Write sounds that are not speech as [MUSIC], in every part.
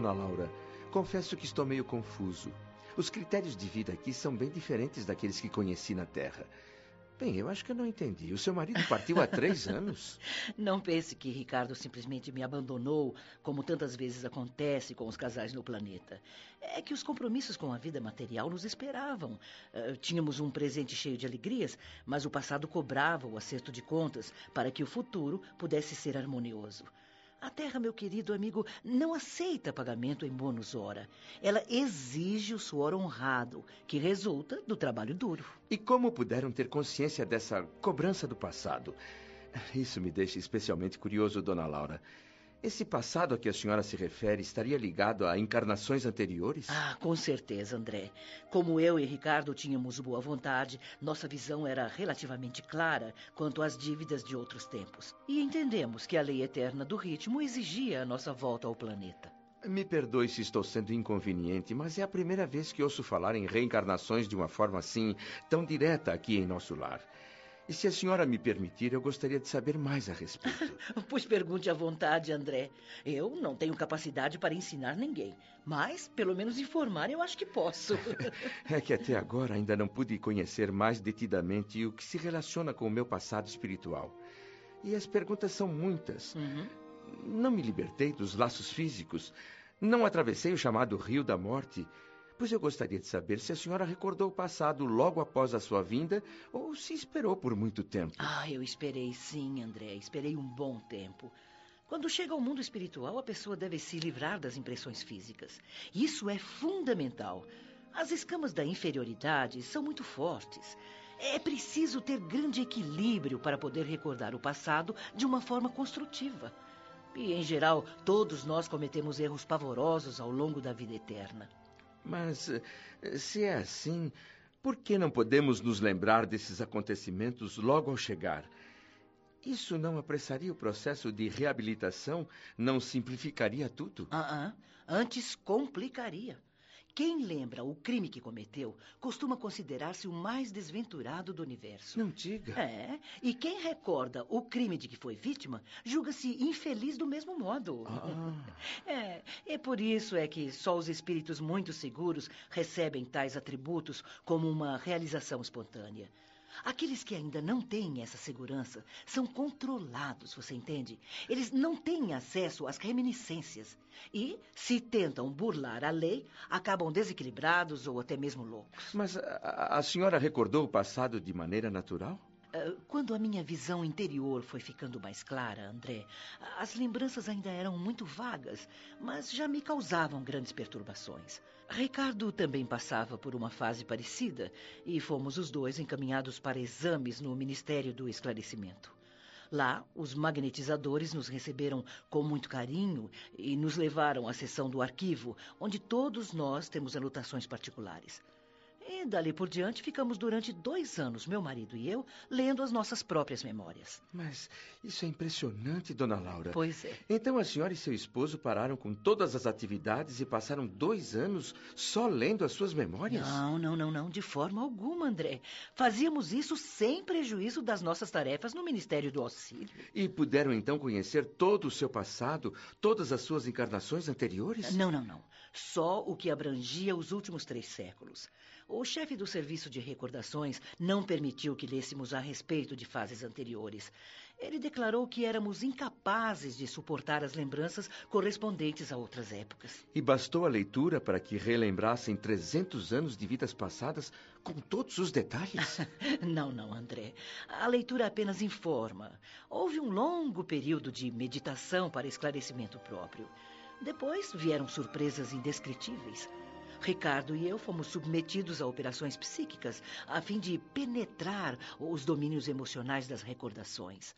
Dona Laura, confesso que estou meio confuso. Os critérios de vida aqui são bem diferentes daqueles que conheci na Terra. Bem, eu acho que eu não entendi. O seu marido partiu há três [LAUGHS] anos. Não pense que Ricardo simplesmente me abandonou, como tantas vezes acontece com os casais no planeta. É que os compromissos com a vida material nos esperavam. Uh, tínhamos um presente cheio de alegrias, mas o passado cobrava o acerto de contas para que o futuro pudesse ser harmonioso. A terra, meu querido amigo, não aceita pagamento em bônus hora. Ela exige o suor honrado, que resulta do trabalho duro. E como puderam ter consciência dessa cobrança do passado? Isso me deixa especialmente curioso, dona Laura. Esse passado a que a senhora se refere estaria ligado a encarnações anteriores? Ah, com certeza, André. Como eu e Ricardo tínhamos boa vontade, nossa visão era relativamente clara quanto às dívidas de outros tempos. E entendemos que a lei eterna do ritmo exigia a nossa volta ao planeta. Me perdoe se estou sendo inconveniente, mas é a primeira vez que ouço falar em reencarnações de uma forma assim, tão direta aqui em nosso lar. E se a senhora me permitir, eu gostaria de saber mais a respeito. [LAUGHS] pois pergunte à vontade, André. Eu não tenho capacidade para ensinar ninguém, mas pelo menos informar eu acho que posso. [LAUGHS] é que até agora ainda não pude conhecer mais detidamente o que se relaciona com o meu passado espiritual. E as perguntas são muitas. Uhum. Não me libertei dos laços físicos. Não atravessei o chamado Rio da Morte Pois eu gostaria de saber se a senhora recordou o passado logo após a sua vinda ou se esperou por muito tempo. Ah, eu esperei sim, André. Esperei um bom tempo. Quando chega ao mundo espiritual, a pessoa deve se livrar das impressões físicas. Isso é fundamental. As escamas da inferioridade são muito fortes. É preciso ter grande equilíbrio para poder recordar o passado de uma forma construtiva. E, em geral, todos nós cometemos erros pavorosos ao longo da vida eterna. Mas, eh, se é assim, por que não podemos nos lembrar desses acontecimentos logo ao chegar? Isso não apressaria o processo de reabilitação? Não simplificaria tudo? Ah, uh -uh. antes complicaria. Quem lembra o crime que cometeu costuma considerar-se o mais desventurado do universo. Não diga. É. E quem recorda o crime de que foi vítima julga-se infeliz do mesmo modo. Ah. [LAUGHS] É. E por isso é que só os espíritos muito seguros recebem tais atributos como uma realização espontânea. Aqueles que ainda não têm essa segurança são controlados, você entende? Eles não têm acesso às reminiscências. E, se tentam burlar a lei, acabam desequilibrados ou até mesmo loucos. Mas a, a senhora recordou o passado de maneira natural? Ah, quando a minha visão interior foi ficando mais clara, André, as lembranças ainda eram muito vagas, mas já me causavam grandes perturbações. Ricardo também passava por uma fase parecida e fomos os dois encaminhados para exames no Ministério do Esclarecimento. Lá, os magnetizadores nos receberam com muito carinho e nos levaram à seção do arquivo, onde todos nós temos anotações particulares. E dali por diante ficamos durante dois anos, meu marido e eu, lendo as nossas próprias memórias. Mas isso é impressionante, dona Laura. Pois é. Então a senhora e seu esposo pararam com todas as atividades e passaram dois anos só lendo as suas memórias? Não, não, não, não, de forma alguma, André. Fazíamos isso sem prejuízo das nossas tarefas no Ministério do Auxílio. E puderam então conhecer todo o seu passado, todas as suas encarnações anteriores? Não, não, não. Só o que abrangia os últimos três séculos. O chefe do serviço de recordações não permitiu que lêssemos a respeito de fases anteriores. Ele declarou que éramos incapazes de suportar as lembranças correspondentes a outras épocas. E bastou a leitura para que relembrassem 300 anos de vidas passadas com todos os detalhes? [LAUGHS] não, não, André. A leitura apenas informa. Houve um longo período de meditação para esclarecimento próprio. Depois vieram surpresas indescritíveis. Ricardo e eu fomos submetidos a operações psíquicas a fim de penetrar os domínios emocionais das recordações.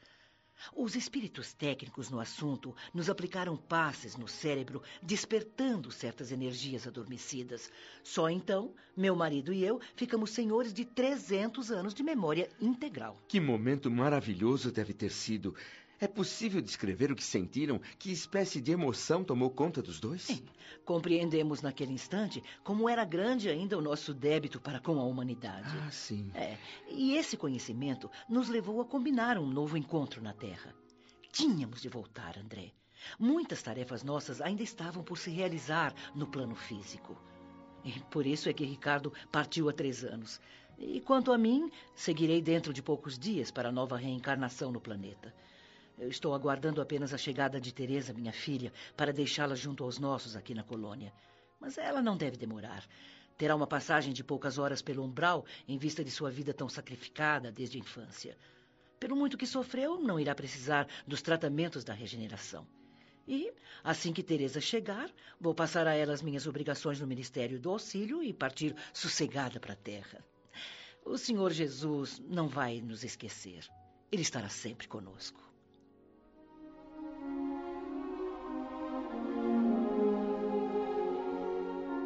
Os espíritos técnicos no assunto nos aplicaram passes no cérebro, despertando certas energias adormecidas. Só então, meu marido e eu ficamos senhores de 300 anos de memória integral. Que momento maravilhoso deve ter sido. É possível descrever o que sentiram? Que espécie de emoção tomou conta dos dois? Sim. Compreendemos naquele instante como era grande ainda o nosso débito para com a humanidade. Ah, sim. É. E esse conhecimento nos levou a combinar um novo encontro na Terra. Tínhamos de voltar, André. Muitas tarefas nossas ainda estavam por se realizar no plano físico. E por isso é que Ricardo partiu há três anos. E quanto a mim, seguirei dentro de poucos dias para a nova reencarnação no planeta. Eu estou aguardando apenas a chegada de Teresa, minha filha, para deixá-la junto aos nossos aqui na colônia. Mas ela não deve demorar. Terá uma passagem de poucas horas pelo umbral em vista de sua vida tão sacrificada desde a infância. Pelo muito que sofreu, não irá precisar dos tratamentos da regeneração. E, assim que Teresa chegar, vou passar a ela as minhas obrigações no Ministério do Auxílio e partir sossegada para a Terra. O Senhor Jesus não vai nos esquecer. Ele estará sempre conosco.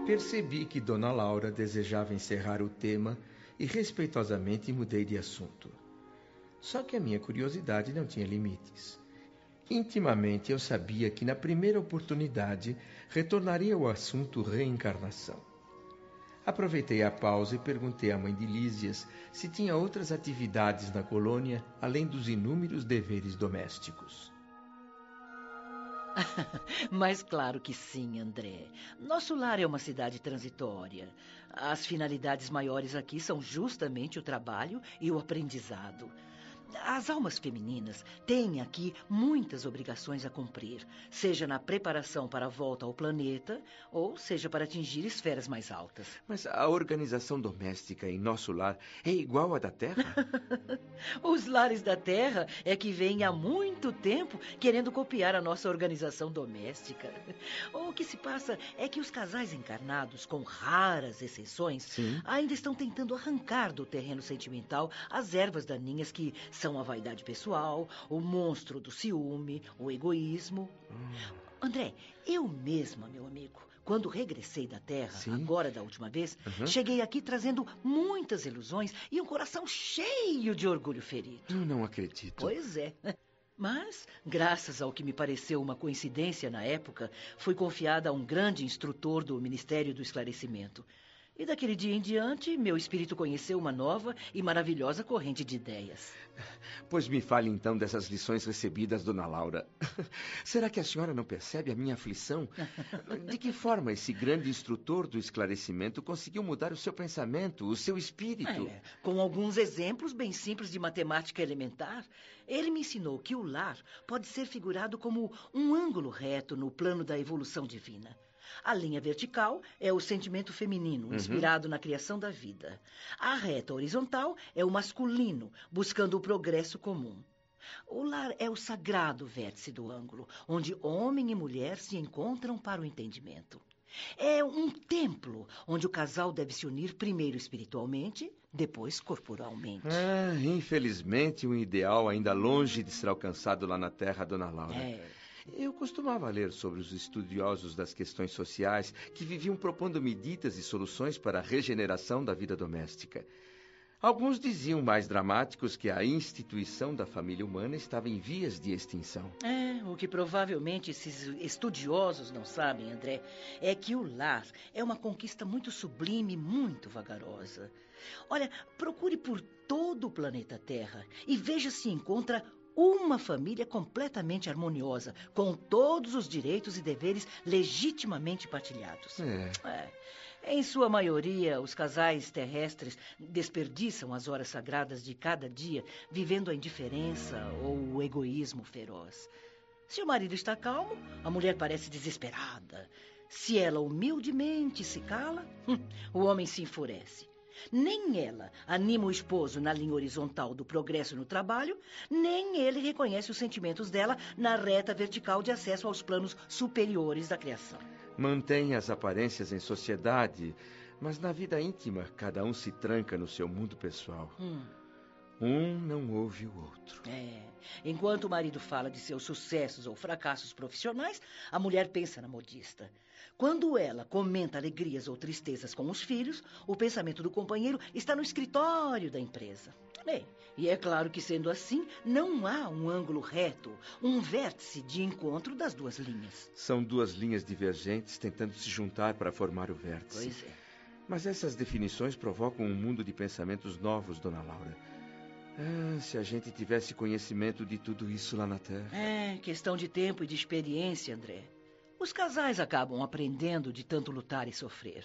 Percebi que Dona Laura desejava encerrar o tema e respeitosamente mudei de assunto. Só que a minha curiosidade não tinha limites. Intimamente eu sabia que na primeira oportunidade retornaria ao assunto reencarnação. Aproveitei a pausa e perguntei à mãe de Lísias se tinha outras atividades na colônia além dos inúmeros deveres domésticos. [LAUGHS] Mas claro que sim, André. Nosso lar é uma cidade transitória. As finalidades maiores aqui são justamente o trabalho e o aprendizado. As almas femininas têm aqui muitas obrigações a cumprir, seja na preparação para a volta ao planeta, ou seja para atingir esferas mais altas. Mas a organização doméstica em nosso lar é igual à da Terra? [LAUGHS] Os lares da Terra é que vêm há muito tempo querendo copiar a nossa organização doméstica. O que se passa é que os casais encarnados, com raras exceções, Sim. ainda estão tentando arrancar do terreno sentimental as ervas daninhas que são a vaidade pessoal, o monstro do ciúme, o egoísmo. Hum. André, eu mesma, meu amigo, quando regressei da Terra, Sim. agora da última vez, uhum. cheguei aqui trazendo muitas ilusões e um coração cheio de orgulho ferido. Eu não acredito. Pois é. Mas, graças ao que me pareceu uma coincidência na época, fui confiada a um grande instrutor do Ministério do Esclarecimento. E daquele dia em diante, meu espírito conheceu uma nova e maravilhosa corrente de ideias. Pois me fale então dessas lições recebidas, dona Laura. [LAUGHS] Será que a senhora não percebe a minha aflição? [LAUGHS] De que forma esse grande instrutor do esclarecimento conseguiu mudar o seu pensamento, o seu espírito? É, com alguns exemplos bem simples de matemática elementar, ele me ensinou que o lar pode ser figurado como um ângulo reto no plano da evolução divina. A linha vertical é o sentimento feminino, uhum. inspirado uhum. na criação da vida. A reta horizontal é o masculino, buscando o progresso comum. O lar é o sagrado vértice do ângulo, onde homem e mulher se encontram para o entendimento. É um templo onde o casal deve se unir primeiro espiritualmente, depois corporalmente. Ah, infelizmente, um ideal ainda longe de ser alcançado lá na Terra, Dona Laura. É. Eu costumava ler sobre os estudiosos das questões sociais que viviam propondo medidas e soluções para a regeneração da vida doméstica. Alguns diziam mais dramáticos que a instituição da família humana estava em vias de extinção. É, o que provavelmente esses estudiosos não sabem, André, é que o lar é uma conquista muito sublime e muito vagarosa. Olha, procure por todo o planeta Terra e veja se encontra uma família completamente harmoniosa, com todos os direitos e deveres legitimamente partilhados. É. é. Em sua maioria, os casais terrestres desperdiçam as horas sagradas de cada dia vivendo a indiferença ou o egoísmo feroz. Se o marido está calmo, a mulher parece desesperada. Se ela humildemente se cala, [LAUGHS] o homem se enfurece. Nem ela anima o esposo na linha horizontal do progresso no trabalho, nem ele reconhece os sentimentos dela na reta vertical de acesso aos planos superiores da criação. Mantém as aparências em sociedade, mas na vida íntima cada um se tranca no seu mundo pessoal. Hum. Um não ouve o outro. É. Enquanto o marido fala de seus sucessos ou fracassos profissionais, a mulher pensa na modista. Quando ela comenta alegrias ou tristezas com os filhos, o pensamento do companheiro está no escritório da empresa. Bem, e é claro que sendo assim, não há um ângulo reto, um vértice de encontro das duas linhas. São duas linhas divergentes tentando se juntar para formar o vértice. Pois é. Mas essas definições provocam um mundo de pensamentos novos, Dona Laura. Ah, se a gente tivesse conhecimento de tudo isso lá na Terra. É, questão de tempo e de experiência, André. Os casais acabam aprendendo de tanto lutar e sofrer.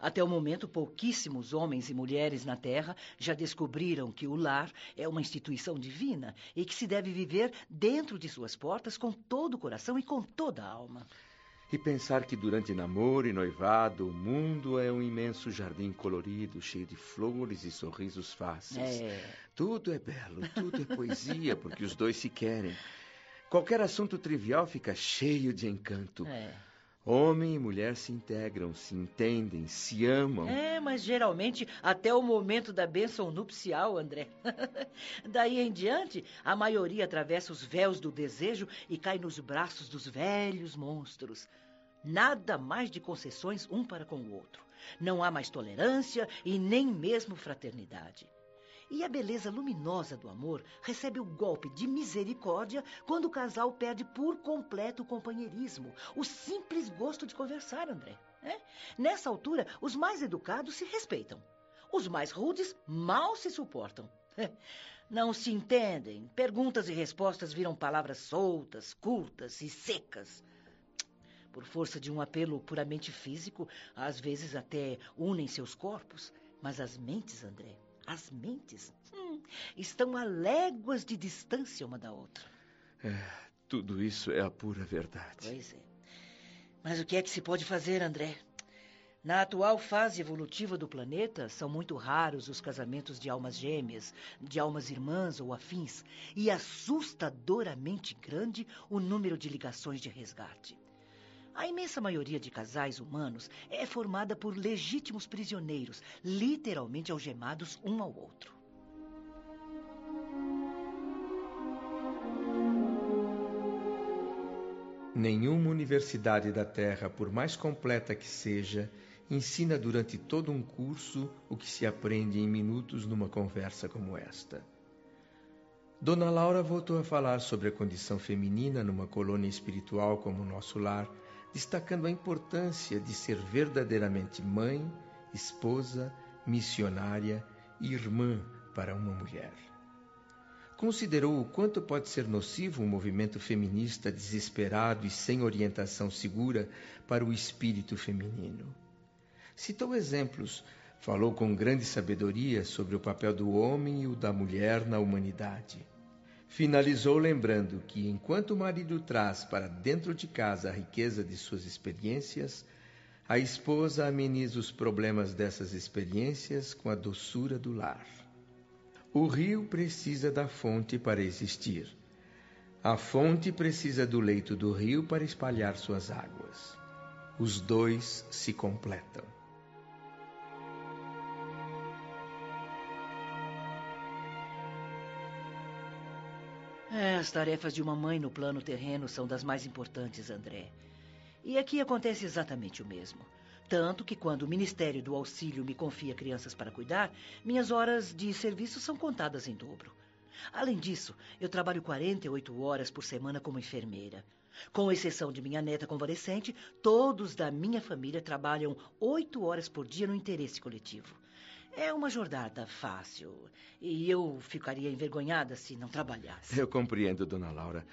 Até o momento, pouquíssimos homens e mulheres na Terra já descobriram que o lar é uma instituição divina e que se deve viver dentro de suas portas com todo o coração e com toda a alma. E pensar que durante namoro e noivado o mundo é um imenso jardim colorido, cheio de flores e sorrisos fáceis. É. Tudo é belo, tudo é poesia, porque os dois se querem. Qualquer assunto trivial fica cheio de encanto. É. Homem e mulher se integram, se entendem, se amam. É, mas geralmente até o momento da bênção nupcial, André. [LAUGHS] Daí em diante, a maioria atravessa os véus do desejo e cai nos braços dos velhos monstros. Nada mais de concessões um para com o outro. Não há mais tolerância e nem mesmo fraternidade. E a beleza luminosa do amor recebe o golpe de misericórdia quando o casal perde por completo o companheirismo, o simples gosto de conversar, André. É? Nessa altura, os mais educados se respeitam. Os mais rudes mal se suportam. [LAUGHS] Não se entendem. Perguntas e respostas viram palavras soltas, curtas e secas. Por força de um apelo puramente físico, às vezes até unem seus corpos, mas as mentes, André, as mentes hum, estão a léguas de distância uma da outra. É, tudo isso é a pura verdade. Pois é. Mas o que é que se pode fazer, André? Na atual fase evolutiva do planeta, são muito raros os casamentos de almas gêmeas, de almas irmãs ou afins, e assustadoramente grande o número de ligações de resgate. A imensa maioria de casais humanos é formada por legítimos prisioneiros, literalmente algemados um ao outro. Nenhuma universidade da Terra, por mais completa que seja, ensina durante todo um curso o que se aprende em minutos numa conversa como esta. Dona Laura voltou a falar sobre a condição feminina numa colônia espiritual como o nosso lar destacando a importância de ser verdadeiramente mãe, esposa, missionária e irmã para uma mulher. Considerou o quanto pode ser nocivo um movimento feminista desesperado e sem orientação segura para o espírito feminino. Citou exemplos, falou com grande sabedoria sobre o papel do homem e o da mulher na humanidade. Finalizou lembrando que, enquanto o marido traz para dentro de casa a riqueza de suas experiências, a esposa ameniza os problemas dessas experiências com a doçura do lar. O rio precisa da fonte para existir. A fonte precisa do leito do rio para espalhar suas águas. Os dois se completam. É, as tarefas de uma mãe no plano terreno são das mais importantes, André. E aqui acontece exatamente o mesmo. Tanto que quando o Ministério do Auxílio me confia crianças para cuidar, minhas horas de serviço são contadas em dobro. Além disso, eu trabalho 48 horas por semana como enfermeira. Com exceção de minha neta convalescente, todos da minha família trabalham oito horas por dia no interesse coletivo. É uma jornada fácil. E eu ficaria envergonhada se não trabalhasse. Eu compreendo, dona Laura.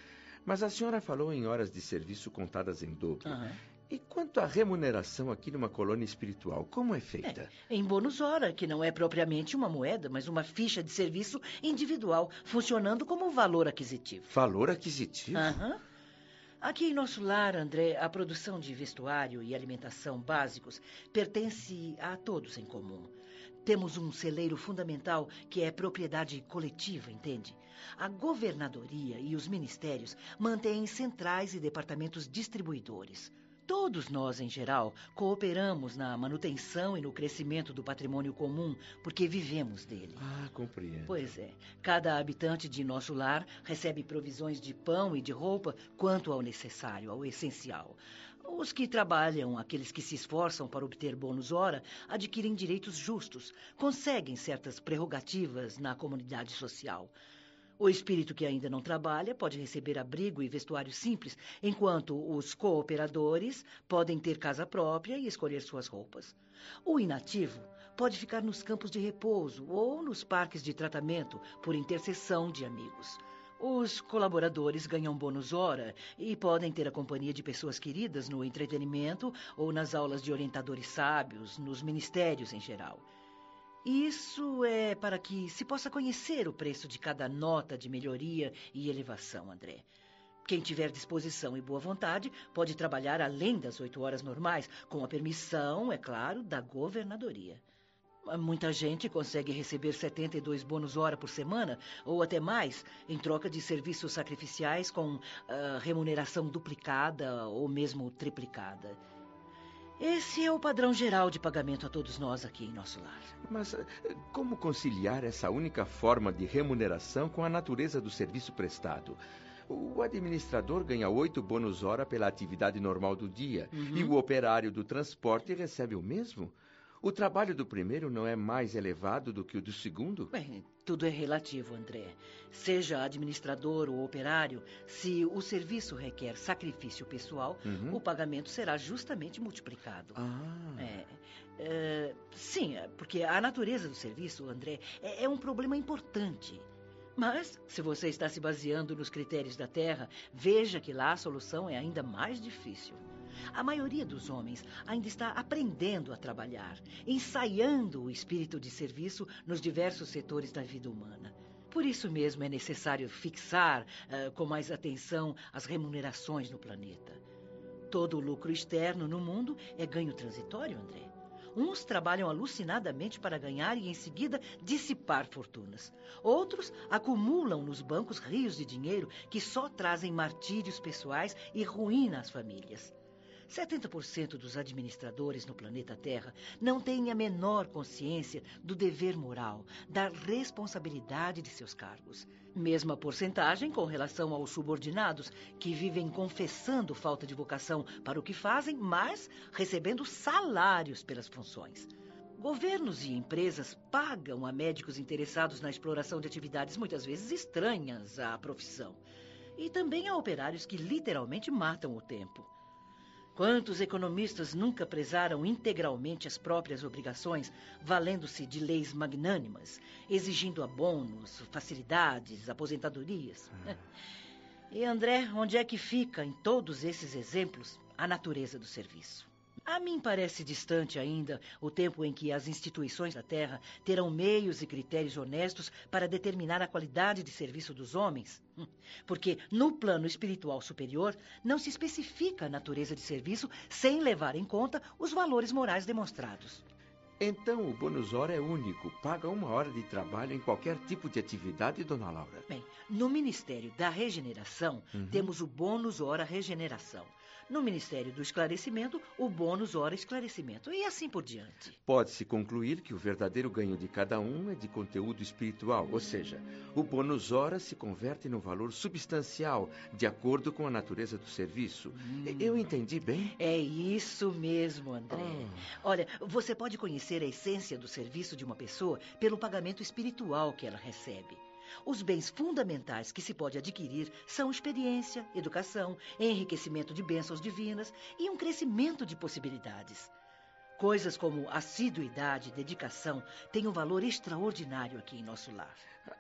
Mas a senhora falou em horas de serviço contadas em dobro. Aham. E quanto à remuneração aqui numa colônia espiritual, como é feita? Em bônus hora, que não é propriamente uma moeda, mas uma ficha de serviço individual, funcionando como valor aquisitivo. Valor aquisitivo? Aham. Aqui em nosso lar, André, a produção de vestuário e alimentação básicos pertence a todos em comum. Temos um celeiro fundamental que é propriedade coletiva, entende? A governadoria e os ministérios mantêm centrais e departamentos distribuidores. Todos nós, em geral, cooperamos na manutenção e no crescimento do patrimônio comum porque vivemos dele. Ah, compreendo. Pois é. Cada habitante de nosso lar recebe provisões de pão e de roupa quanto ao necessário, ao essencial. Os que trabalham, aqueles que se esforçam para obter bônus hora, adquirem direitos justos, conseguem certas prerrogativas na comunidade social. O espírito que ainda não trabalha pode receber abrigo e vestuário simples, enquanto os cooperadores podem ter casa própria e escolher suas roupas. O inativo pode ficar nos campos de repouso ou nos parques de tratamento por intercessão de amigos. Os colaboradores ganham bônus hora e podem ter a companhia de pessoas queridas no entretenimento ou nas aulas de orientadores sábios, nos ministérios em geral. Isso é para que se possa conhecer o preço de cada nota de melhoria e elevação, André. Quem tiver disposição e boa vontade pode trabalhar além das oito horas normais, com a permissão, é claro, da governadoria. Muita gente consegue receber 72 bônus hora por semana, ou até mais, em troca de serviços sacrificiais com uh, remuneração duplicada ou mesmo triplicada. Esse é o padrão geral de pagamento a todos nós aqui em nosso lar. Mas eh, como conciliar essa única forma de remuneração com a natureza do serviço prestado? O administrador ganha oito bônus hora pela atividade normal do dia uhum. e o operário do transporte recebe o mesmo? O trabalho do primeiro não é mais elevado do que o do segundo? Bem, tudo é relativo, André. Seja administrador ou operário, se o serviço requer sacrifício pessoal, uhum. o pagamento será justamente multiplicado. Ah. É, é, sim, é, porque a natureza do serviço, André, é, é um problema importante. Mas, se você está se baseando nos critérios da Terra, veja que lá a solução é ainda mais difícil. A maioria dos homens ainda está aprendendo a trabalhar, ensaiando o espírito de serviço nos diversos setores da vida humana. Por isso mesmo é necessário fixar uh, com mais atenção as remunerações no planeta. Todo o lucro externo no mundo é ganho transitório, André. Uns trabalham alucinadamente para ganhar e em seguida dissipar fortunas. Outros acumulam nos bancos rios de dinheiro que só trazem martírios pessoais e ruína às famílias. 70% dos administradores no planeta Terra não têm a menor consciência do dever moral, da responsabilidade de seus cargos. Mesma porcentagem com relação aos subordinados, que vivem confessando falta de vocação para o que fazem, mas recebendo salários pelas funções. Governos e empresas pagam a médicos interessados na exploração de atividades muitas vezes estranhas à profissão. E também a operários que literalmente matam o tempo. Quantos economistas nunca prezaram integralmente as próprias obrigações, valendo-se de leis magnânimas, exigindo abonos, facilidades, aposentadorias? Ah. [LAUGHS] E André, onde é que fica, em todos esses exemplos, a natureza do serviço? A mim parece distante ainda o tempo em que as instituições da Terra terão meios e critérios honestos para determinar a qualidade de serviço dos homens. Porque no plano espiritual superior não se especifica a natureza de serviço sem levar em conta os valores morais demonstrados. Então o bônus hora é único, paga uma hora de trabalho em qualquer tipo de atividade, dona Laura. Bem, no Ministério da Regeneração uhum. temos o bônus hora regeneração. No Ministério do Esclarecimento, o bônus hora esclarecimento. E assim por diante. Pode-se concluir que o verdadeiro ganho de cada um é de conteúdo espiritual, ou seja, o bônus hora se converte num valor substancial, de acordo com a natureza do serviço. Hum. Eu entendi bem? É isso mesmo, André. Oh. Olha, você pode conhecer a essência do serviço de uma pessoa pelo pagamento espiritual que ela recebe. Os bens fundamentais que se pode adquirir são experiência, educação, enriquecimento de bênçãos divinas e um crescimento de possibilidades. Coisas como assiduidade e dedicação têm um valor extraordinário aqui em nosso lar.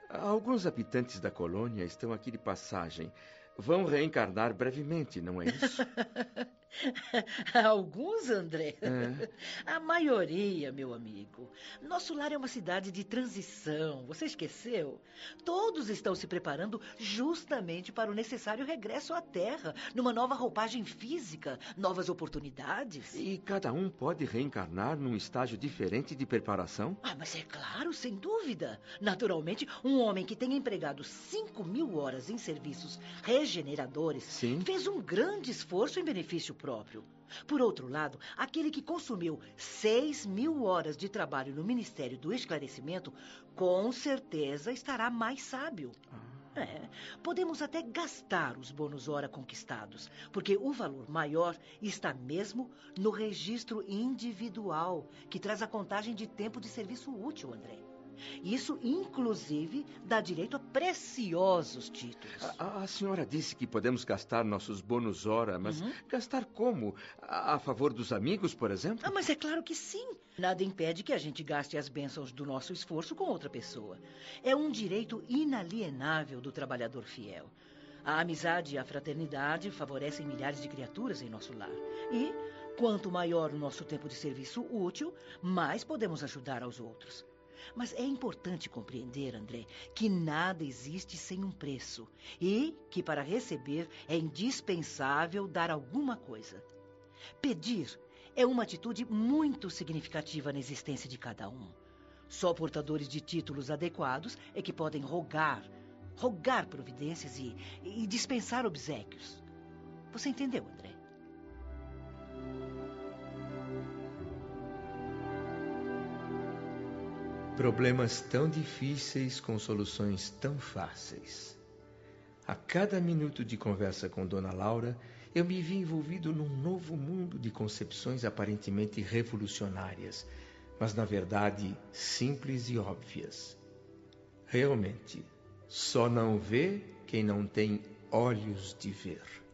Alguns habitantes da colônia estão aqui de passagem. Vão reencarnar brevemente, não é isso? [LAUGHS] [LAUGHS] Alguns, André. É. A maioria, meu amigo. Nosso lar é uma cidade de transição. Você esqueceu? Todos estão se preparando justamente para o necessário regresso à Terra, numa nova roupagem física, novas oportunidades. E cada um pode reencarnar num estágio diferente de preparação? Ah, mas é claro, sem dúvida. Naturalmente, um homem que tenha empregado 5 mil horas em serviços regeneradores Sim. fez um grande esforço em benefício próprio. Por outro lado, aquele que consumiu 6 mil horas de trabalho no Ministério do Esclarecimento, com certeza estará mais sábio. Ah. É, podemos até gastar os bônus hora conquistados, porque o valor maior está mesmo no registro individual, que traz a contagem de tempo de serviço útil, André. Isso, inclusive, dá direito a preciosos títulos. A, a senhora disse que podemos gastar nossos bônus hora, mas uhum. gastar como? A, a, favor dos amigos, por exemplo? Ah, mas é claro que sim. Nada impede que a gente gaste as bênçãos do nosso esforço com outra pessoa. É um direito inalienável do trabalhador fiel. A amizade e a fraternidade favorecem milhares de criaturas em nosso lar. E, quanto maior o nosso tempo de serviço útil, mais podemos ajudar aos outros. Mas é importante compreender, André, que nada existe sem um preço e que para receber é indispensável dar alguma coisa. Pedir é uma atitude muito significativa na existência de cada um. Só portadores de títulos adequados é que podem rogar, rogar providências e, e dispensar obsequios. Você entendeu, André? Problemas tão difíceis com soluções tão fáceis. A cada minuto de conversa com Dona Laura, eu me vi envolvido num novo mundo de concepções aparentemente revolucionárias, mas na verdade simples e óbvias. Realmente, só não vê quem não tem olhos de ver.